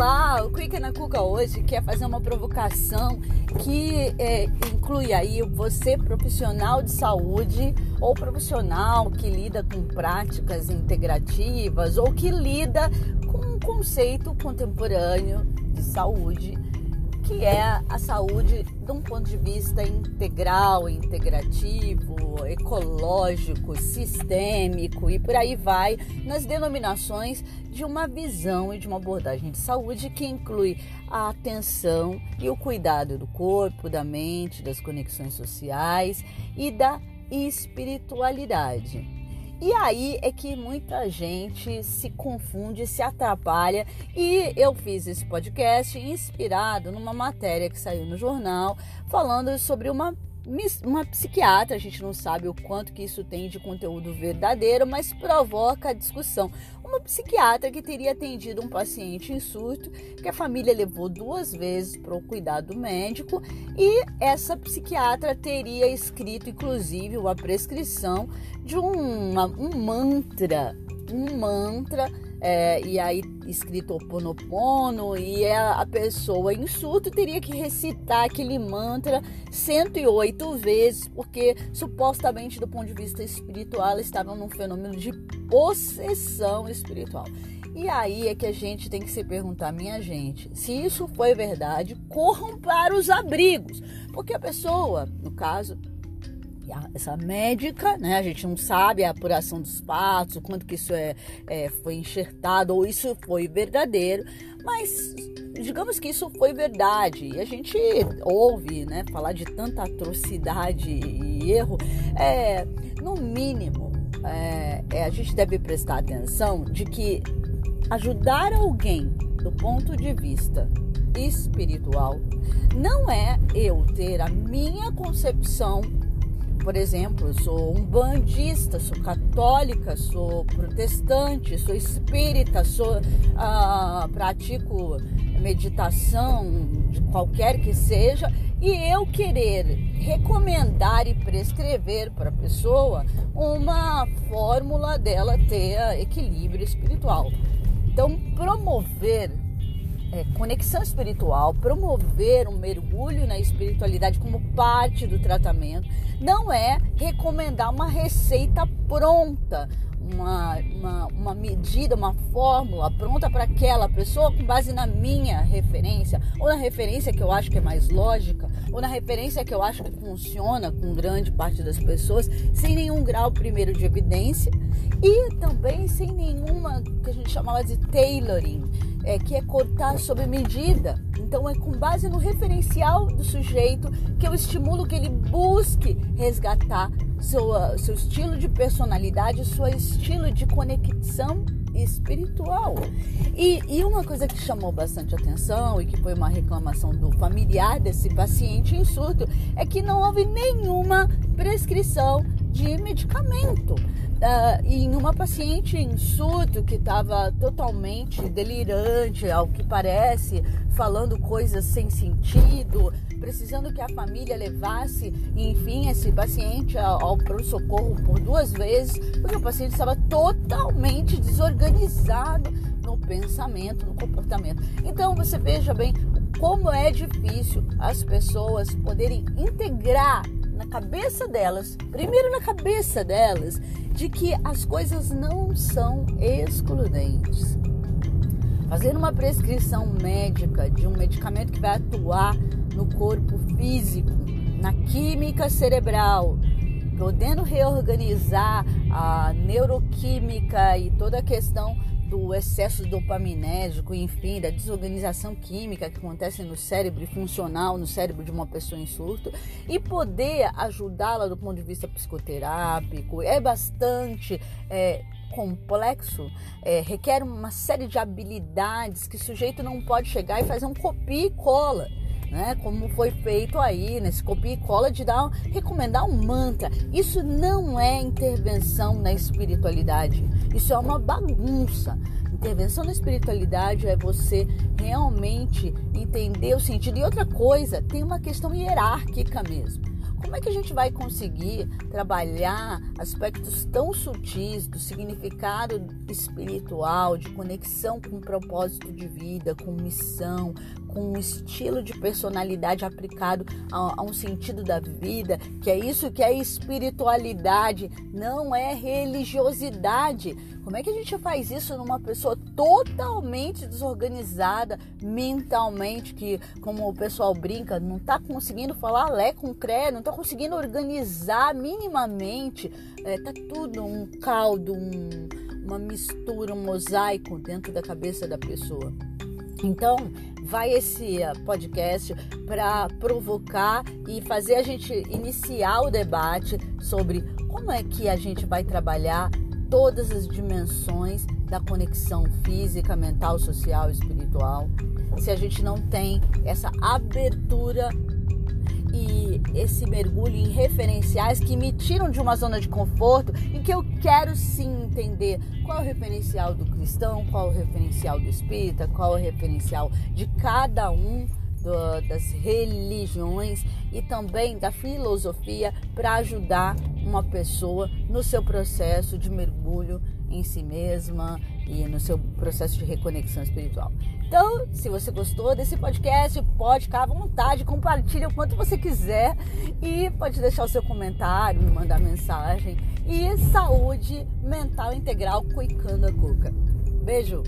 Olá, o Quick na Cuca hoje quer fazer uma provocação que é, inclui aí você profissional de saúde ou profissional que lida com práticas integrativas ou que lida com um conceito contemporâneo de saúde que é a saúde de um ponto de vista integral, integrativo, ecológico, sistêmico e por aí vai, nas denominações de uma visão e de uma abordagem de saúde que inclui a atenção e o cuidado do corpo, da mente, das conexões sociais e da espiritualidade. E aí é que muita gente se confunde, se atrapalha. E eu fiz esse podcast inspirado numa matéria que saiu no jornal falando sobre uma uma psiquiatra, a gente não sabe o quanto que isso tem de conteúdo verdadeiro, mas provoca a discussão. Uma psiquiatra que teria atendido um paciente em surto, que a família levou duas vezes para o cuidado médico, e essa psiquiatra teria escrito, inclusive, uma prescrição de um, uma, um mantra, um mantra é, e aí escrito Oponopono, e a, a pessoa em surto teria que recitar aquele mantra 108 vezes, porque supostamente do ponto de vista espiritual ela estava num fenômeno de possessão espiritual. E aí é que a gente tem que se perguntar, minha gente, se isso foi verdade, corram para os abrigos, porque a pessoa, no caso, essa médica, né? A gente não sabe a apuração dos fatos, o quanto que isso é, é, foi enxertado ou isso foi verdadeiro, mas digamos que isso foi verdade. E a gente ouve, né, falar de tanta atrocidade e erro. É, no mínimo, é, é, a gente deve prestar atenção de que ajudar alguém do ponto de vista espiritual não é eu ter a minha concepção por exemplo, sou um bandista, sou católica, sou protestante, sou espírita, sou ah, pratico meditação de qualquer que seja e eu querer recomendar e prescrever para a pessoa uma fórmula dela ter equilíbrio espiritual. Então, promover é, conexão espiritual, promover um mergulho na espiritualidade como parte do tratamento, não é recomendar uma receita pronta, uma, uma, uma medida, uma fórmula pronta para aquela pessoa com base na minha referência, ou na referência que eu acho que é mais lógica, ou na referência que eu acho que funciona com grande parte das pessoas, sem nenhum grau primeiro de evidência e também sem nenhuma que a gente chamava de tailoring é, que é cortar sob medida. Então é com base no referencial do sujeito que eu estimulo que ele busque resgatar seu, seu estilo de personalidade, seu estilo de conexão espiritual. E, e, uma coisa que chamou bastante atenção e que foi uma reclamação do familiar desse paciente em surto é que não houve nenhuma prescrição de medicamento. Uh, em uma paciente em surto que estava totalmente delirante, ao que parece, falando coisas sem sentido, precisando que a família levasse, enfim, esse paciente ao, ao pronto-socorro por duas vezes, porque o paciente estava totalmente desorganizado no pensamento, no comportamento. Então você veja bem como é difícil as pessoas poderem integrar na cabeça delas, primeiro na cabeça delas, de que as coisas não são excludentes. Fazer uma prescrição médica de um medicamento que vai atuar no corpo físico, na química cerebral, podendo reorganizar a neuroquímica e toda a questão do excesso dopaminérgico, enfim, da desorganização química que acontece no cérebro funcional, no cérebro de uma pessoa em surto, e poder ajudá-la do ponto de vista psicoterápico é bastante é, complexo, é, requer uma série de habilidades que o sujeito não pode chegar e fazer um copia e cola né? Como foi feito aí nesse copia e cola de dar, recomendar um mantra. Isso não é intervenção na espiritualidade. Isso é uma bagunça. Intervenção na espiritualidade é você realmente entender o sentido. E outra coisa, tem uma questão hierárquica mesmo. como é que a gente vai conseguir trabalhar aspectos tão sutis do significado espiritual, de conexão com o propósito de vida, com missão, um estilo de personalidade aplicado a, a, um sentido da vida, que é isso que é espiritualidade, não é religiosidade. Como é que a gente faz isso numa pessoa totalmente desorganizada mentalmente, que, como o pessoal brinca, não está conseguindo falar lé com cré, não está conseguindo organizar minimamente, é, tudo um caldo, um, uma mistura, um mosaico dentro da cabeça da pessoa. Então, vai esse eh, podcast para provocar e fazer a gente iniciar o debate sobre como é que a gente vai trabalhar todas as dimensões da conexão física, mental, social espiritual. Se a gente não tem essa abertura e esse mergulho em referenciais que me tiram de uma zona de conforto em que eu quero sim entender qual é o referencial do cristão, qual é o referencial do espírita, qual é o referencial de cada um do, das religiões e também da filosofia para ajudar uma pessoa no seu processo de mergulho em si mesma e no seu processo de reconexão espiritual. Então, se você gostou desse podcast, pode ficar à vontade, compartilhe o quanto você quiser e pode deixar o seu comentário, me mandar mensagem. E saúde mental integral cuicando a cuca. Beijo!